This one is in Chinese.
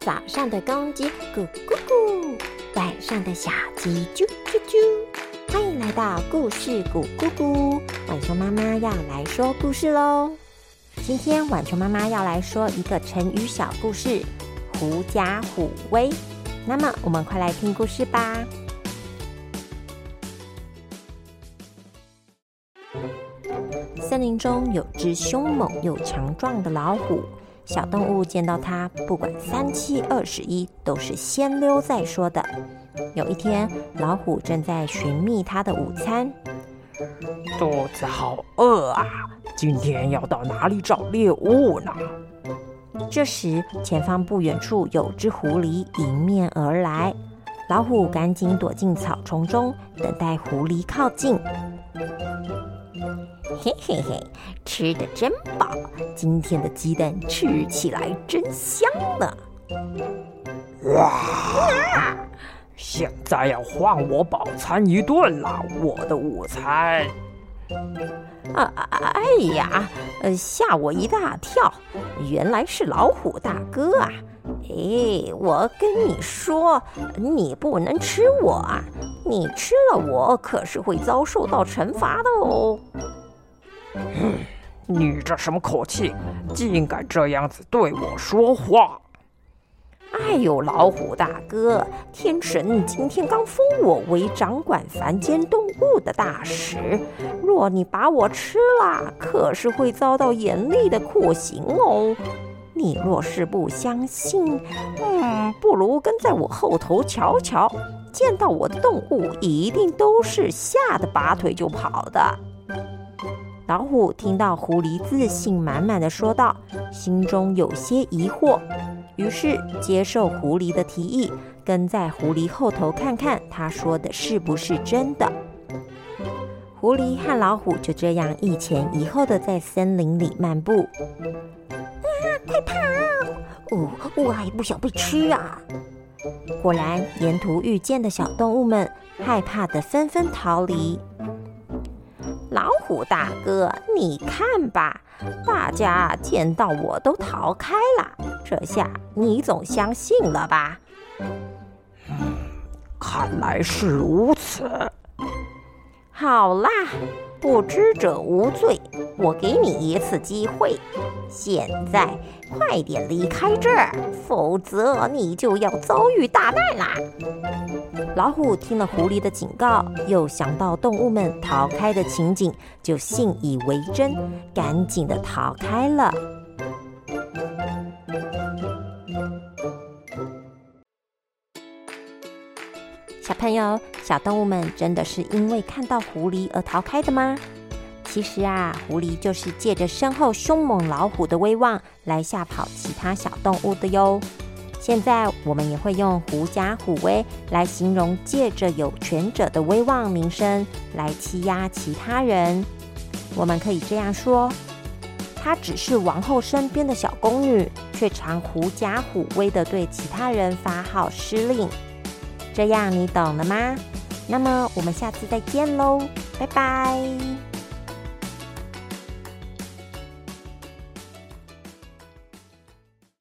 早上的公鸡咕咕咕，晚上的小鸡啾啾啾。欢迎来到故事咕咕咕，晚熊妈妈要来说故事喽。今天晚熊妈妈要来说一个成语小故事——狐假虎威。那么，我们快来听故事吧。森林中有只凶猛又强壮的老虎。小动物见到它，不管三七二十一，都是先溜再说的。有一天，老虎正在寻觅它的午餐，肚子好饿啊！今天要到哪里找猎物呢？这时，前方不远处有只狐狸迎面而来，老虎赶紧躲进草丛中，等待狐狸靠近。嘿嘿嘿，吃的真饱！今天的鸡蛋吃起来真香呢。哇！现在要换我饱餐一顿了，我的午餐。啊！哎呀，呃，吓我一大跳，原来是老虎大哥啊！哎，我跟你说，你不能吃我啊！你吃了我，可是会遭受到惩罚的哦。你这什么口气？竟敢这样子对我说话！哎呦，老虎大哥，天神今天刚封我为掌管凡间动物的大使，若你把我吃了，可是会遭到严厉的酷刑哦。你若是不相信，嗯，不如跟在我后头瞧瞧，见到我的动物，一定都是吓得拔腿就跑的。老虎听到狐狸自信满满的说道，心中有些疑惑，于是接受狐狸的提议，跟在狐狸后头看看他说的是不是真的。狐狸和老虎就这样一前一后的在森林里漫步。啊，快跑！哦，我还不想被吃啊！果然，沿途遇见的小动物们害怕的纷纷逃离。老虎大哥，你看吧，大家见到我都逃开了，这下你总相信了吧？看来是如此。好啦。不知者无罪，我给你一次机会，现在快点离开这儿，否则你就要遭遇大难啦！老虎听了狐狸的警告，又想到动物们逃开的情景，就信以为真，赶紧的逃开了。小朋友，小动物们真的是因为看到狐狸而逃开的吗？其实啊，狐狸就是借着身后凶猛老虎的威望来吓跑其他小动物的哟。现在我们也会用“狐假虎威”来形容借着有权者的威望名声来欺压其他人。我们可以这样说：她只是王后身边的小宫女，却常狐假虎威的对其他人发号施令。这样你懂了吗？那么我们下次再见喽，拜拜。